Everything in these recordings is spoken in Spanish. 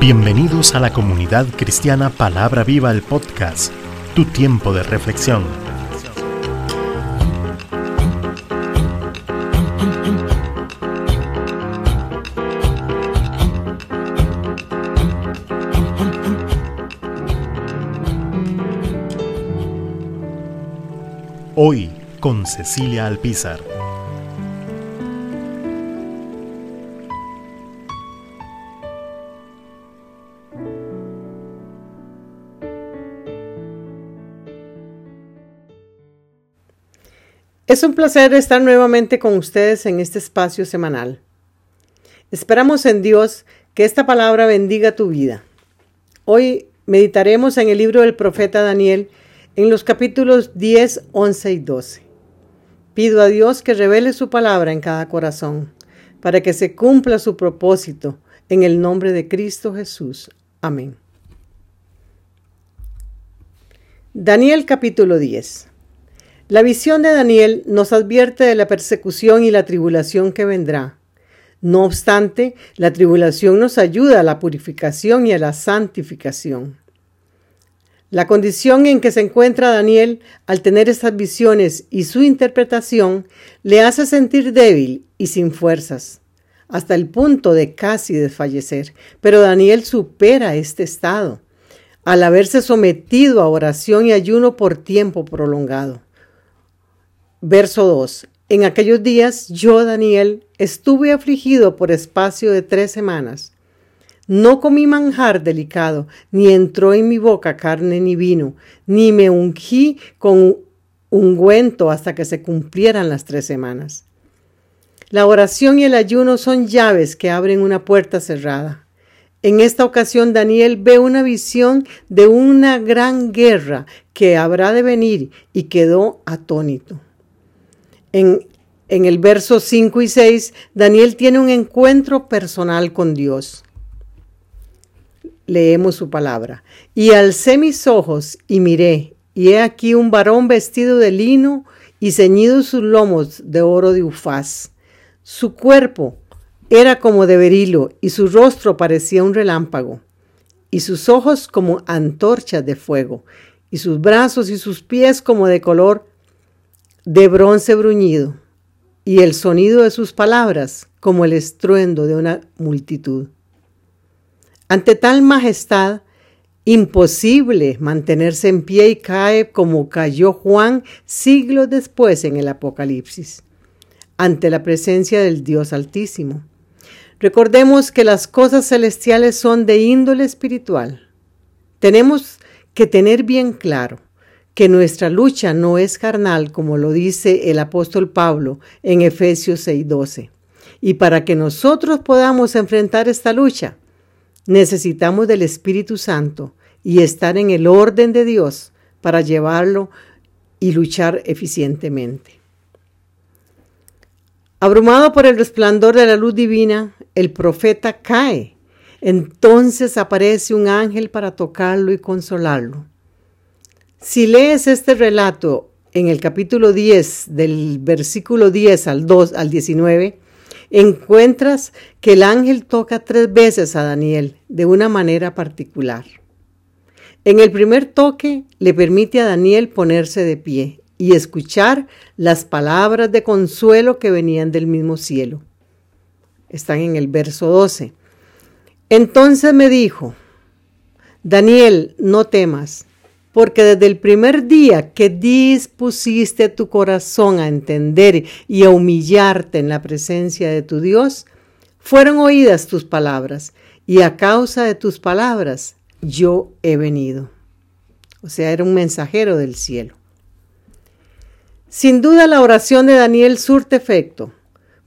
Bienvenidos a la comunidad cristiana Palabra Viva el podcast, tu tiempo de reflexión. Hoy con Cecilia Alpizar. Es un placer estar nuevamente con ustedes en este espacio semanal. Esperamos en Dios que esta palabra bendiga tu vida. Hoy meditaremos en el libro del profeta Daniel en los capítulos 10, 11 y 12. Pido a Dios que revele su palabra en cada corazón para que se cumpla su propósito en el nombre de Cristo Jesús. Amén. Daniel capítulo 10. La visión de Daniel nos advierte de la persecución y la tribulación que vendrá. No obstante, la tribulación nos ayuda a la purificación y a la santificación. La condición en que se encuentra Daniel al tener estas visiones y su interpretación le hace sentir débil y sin fuerzas, hasta el punto de casi desfallecer. Pero Daniel supera este estado al haberse sometido a oración y ayuno por tiempo prolongado. Verso 2. En aquellos días yo, Daniel, estuve afligido por espacio de tres semanas. No comí manjar delicado, ni entró en mi boca carne ni vino, ni me ungí con ungüento hasta que se cumplieran las tres semanas. La oración y el ayuno son llaves que abren una puerta cerrada. En esta ocasión Daniel ve una visión de una gran guerra que habrá de venir y quedó atónito. En, el verso 5 y 6, Daniel tiene un encuentro personal con Dios. Leemos su palabra. Y alcé mis ojos y miré, y he aquí un varón vestido de lino y ceñido sus lomos de oro de ufaz. Su cuerpo era como de berilo y su rostro parecía un relámpago, y sus ojos como antorchas de fuego, y sus brazos y sus pies como de color de bronce bruñido, y el sonido de sus palabras como el estruendo de una multitud. Ante tal majestad, imposible mantenerse en pie y cae como cayó Juan siglos después en el Apocalipsis, ante la presencia del Dios Altísimo. Recordemos que las cosas celestiales son de índole espiritual. Tenemos que tener bien claro que nuestra lucha no es carnal, como lo dice el apóstol Pablo en Efesios 6:12. Y para que nosotros podamos enfrentar esta lucha, necesitamos del Espíritu Santo y estar en el orden de Dios para llevarlo y luchar eficientemente. Abrumado por el resplandor de la luz divina, el profeta cae. Entonces aparece un ángel para tocarlo y consolarlo. Si lees este relato en el capítulo 10, del versículo 10 al 2 al 19, encuentras que el ángel toca tres veces a Daniel de una manera particular. En el primer toque le permite a Daniel ponerse de pie y escuchar las palabras de consuelo que venían del mismo cielo. Están en el verso 12. Entonces me dijo, Daniel, no temas porque desde el primer día que dispusiste tu corazón a entender y a humillarte en la presencia de tu Dios, fueron oídas tus palabras, y a causa de tus palabras yo he venido. O sea, era un mensajero del cielo. Sin duda la oración de Daniel surte efecto,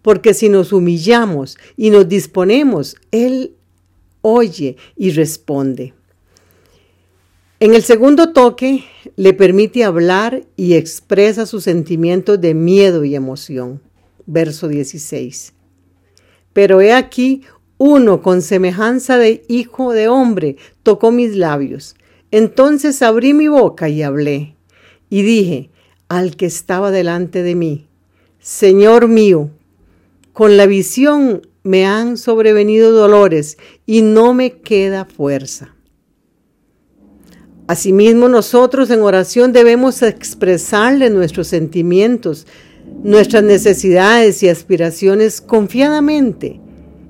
porque si nos humillamos y nos disponemos, Él oye y responde. En el segundo toque le permite hablar y expresa sus sentimientos de miedo y emoción. Verso 16. Pero he aquí uno con semejanza de hijo de hombre tocó mis labios. Entonces abrí mi boca y hablé. Y dije al que estaba delante de mí, Señor mío, con la visión me han sobrevenido dolores y no me queda fuerza. Asimismo, nosotros en oración debemos expresarle nuestros sentimientos, nuestras necesidades y aspiraciones confiadamente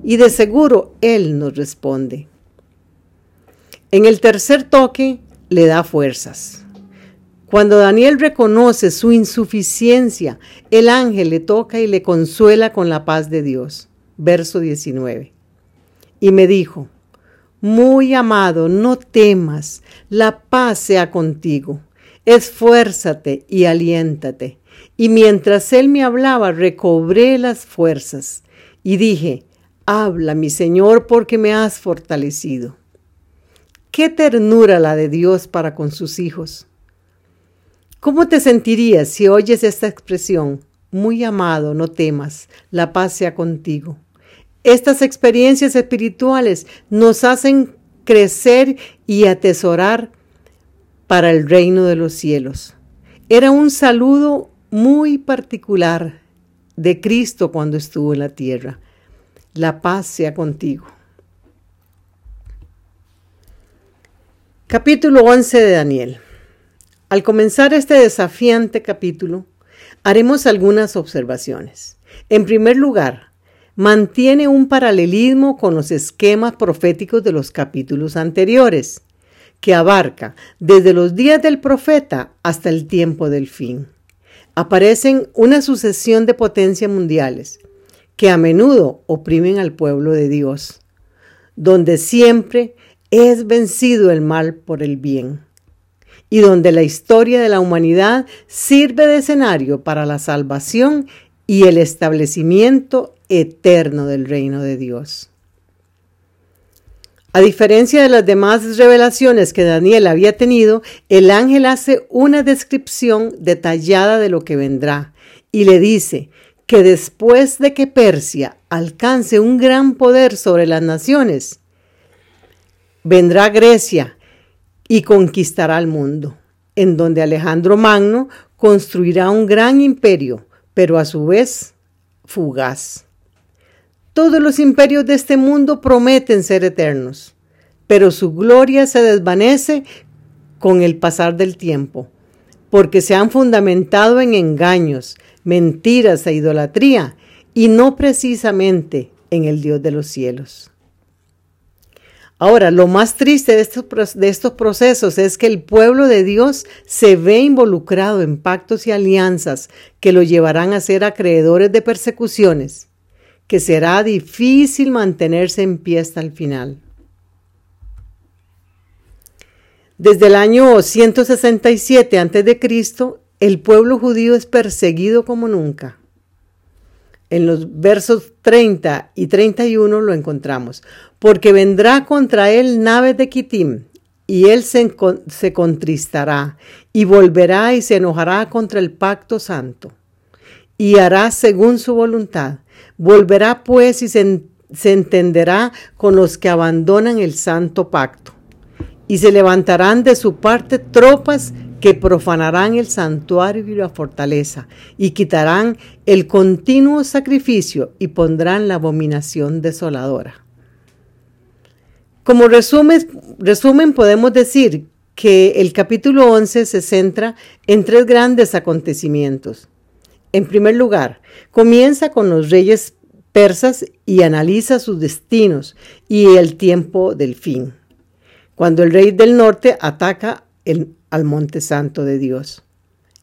y de seguro Él nos responde. En el tercer toque le da fuerzas. Cuando Daniel reconoce su insuficiencia, el ángel le toca y le consuela con la paz de Dios. Verso 19. Y me dijo, muy amado, no temas, la paz sea contigo. Esfuérzate y aliéntate. Y mientras él me hablaba, recobré las fuerzas y dije, habla, mi Señor, porque me has fortalecido. Qué ternura la de Dios para con sus hijos. ¿Cómo te sentirías si oyes esta expresión? Muy amado, no temas, la paz sea contigo. Estas experiencias espirituales nos hacen crecer y atesorar para el reino de los cielos. Era un saludo muy particular de Cristo cuando estuvo en la tierra. La paz sea contigo. Capítulo 11 de Daniel. Al comenzar este desafiante capítulo, haremos algunas observaciones. En primer lugar, mantiene un paralelismo con los esquemas proféticos de los capítulos anteriores, que abarca desde los días del profeta hasta el tiempo del fin. Aparecen una sucesión de potencias mundiales que a menudo oprimen al pueblo de Dios, donde siempre es vencido el mal por el bien y donde la historia de la humanidad sirve de escenario para la salvación y el establecimiento eterno del reino de Dios. A diferencia de las demás revelaciones que Daniel había tenido, el ángel hace una descripción detallada de lo que vendrá y le dice que después de que Persia alcance un gran poder sobre las naciones, vendrá Grecia y conquistará el mundo, en donde Alejandro Magno construirá un gran imperio, pero a su vez fugaz. Todos los imperios de este mundo prometen ser eternos, pero su gloria se desvanece con el pasar del tiempo, porque se han fundamentado en engaños, mentiras e idolatría, y no precisamente en el Dios de los cielos. Ahora, lo más triste de estos, de estos, procesos es que el pueblo de Dios se ve involucrado en pactos y alianzas que lo llevarán a ser acreedores de persecuciones, que será difícil mantenerse en pie hasta el final. Desde el año 167 a.C., el pueblo judío es perseguido como nunca. En los versos 30 y 31 lo encontramos. Porque vendrá contra él nave de Kitim, y él se, se, contristará, y volverá y se enojará contra el pacto santo, y hará según su voluntad. Volverá pues y se, se entenderá con los que abandonan el santo pacto, y se levantarán de su parte tropas que profanarán el santuario y la fortaleza, y quitarán el continuo sacrificio y pondrán la abominación desoladora. Como resumen, resumen podemos decir que el capítulo 11 se centra en tres grandes acontecimientos. En primer lugar, comienza con los reyes persas y analiza sus destinos y el tiempo del fin. Cuando el rey del norte ataca al monte santo de Dios.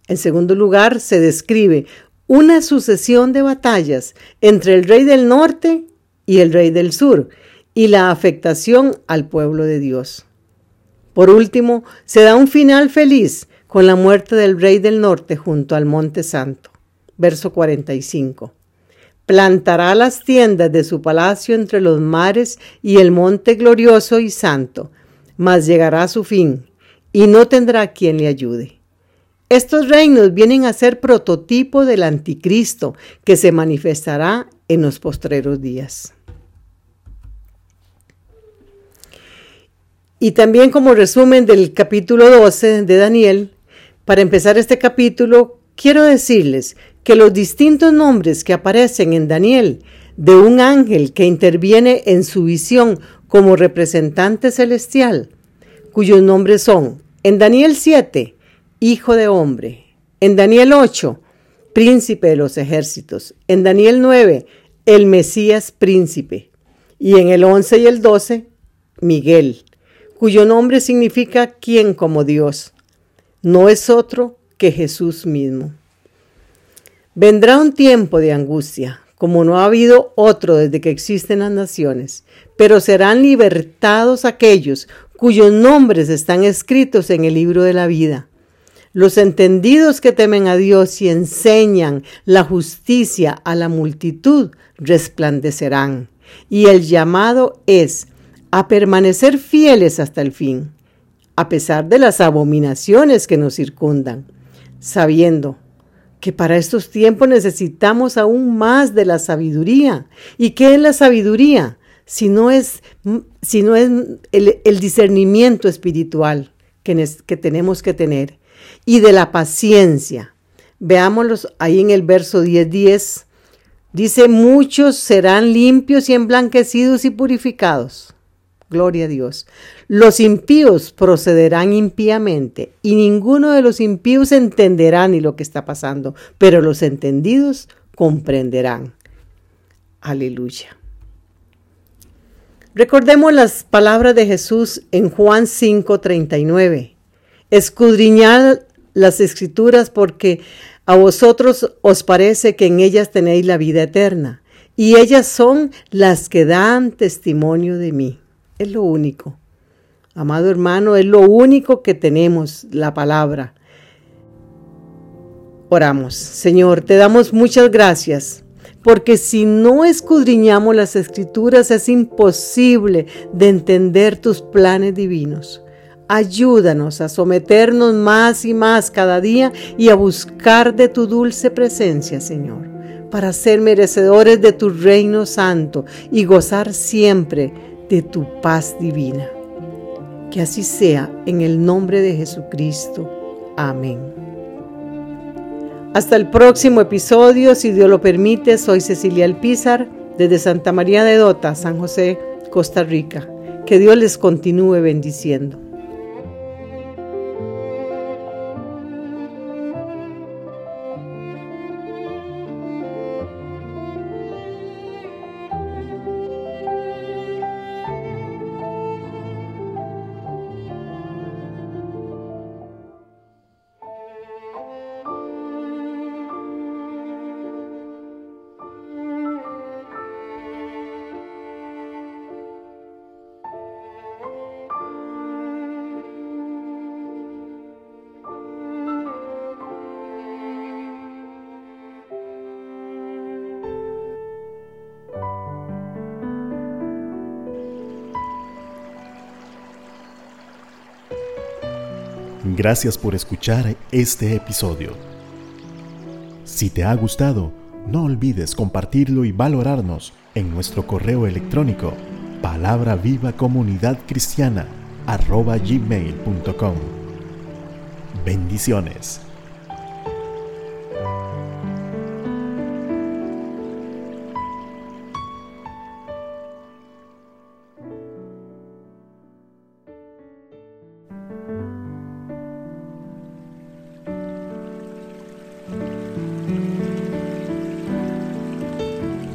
En segundo lugar, se describe una sucesión de batallas entre el rey del norte y el rey del sur y la afectación al pueblo de Dios. Por último, se da un final feliz con la muerte del rey del norte junto al monte santo. Verso 45. Plantará las tiendas de su palacio entre los mares y el monte glorioso y santo, mas llegará a su fin y no tendrá quien le ayude. Estos reinos vienen a ser prototipo del anticristo que se manifestará en los postreros días. Y también como resumen del capítulo 12 de Daniel, para empezar este capítulo, quiero decirles que los distintos nombres que aparecen en Daniel de un ángel que interviene en su visión como representante celestial, cuyos nombres son en Daniel 7, Hijo de Hombre, en Daniel 8, Príncipe de los Ejércitos, en Daniel 9, el Mesías Príncipe, y en el 11 y el 12, Miguel, cuyo nombre significa quien como Dios. No es otro que Jesús mismo. Vendrá un tiempo de angustia, como no ha habido otro desde que existen las naciones, pero serán libertados aquellos cuyos nombres están escritos en el libro de la vida. Los entendidos que temen a Dios y enseñan la justicia a la multitud resplandecerán. Y el llamado es a permanecer fieles hasta el fin, a pesar de las abominaciones que nos circundan, sabiendo que para estos tiempos necesitamos aún más de la sabiduría. ¿Y qué es la sabiduría? Si no es, si no es el, discernimiento espiritual que, que tenemos que tener y de la paciencia. Veámoslos ahí en el verso 10, 10. Dice, muchos serán limpios y emblanquecidos y purificados. Gloria a Dios. Los impíos procederán impíamente y ninguno de los impíos entenderá ni lo que está pasando, pero los entendidos comprenderán. Aleluya. Recordemos las palabras de Jesús en Juan 5:39. Escudriñad las escrituras porque a vosotros os parece que en ellas tenéis la vida eterna, y ellas son las que dan testimonio de mí. Es lo único. Amado hermano, es lo único que tenemos, la palabra. Oramos. Señor, te damos muchas gracias, porque si no escudriñamos las escrituras es imposible de entender tus planes divinos. Ayúdanos a someternos más y más cada día y a buscar de tu dulce presencia, Señor, para ser merecedores de tu reino santo y gozar siempre de tu paz divina. Que así sea en el nombre de Jesucristo. Amén. Hasta el próximo episodio, si Dios lo permite, soy Cecilia Alpizar desde Santa María de Dota, San José, Costa Rica. Que Dios les continúe bendiciendo. Gracias por escuchar este episodio. Si te ha gustado, no olvides compartirlo y valorarnos en nuestro correo electrónico palabra viva comunidad cristiana gmail.com. Bendiciones.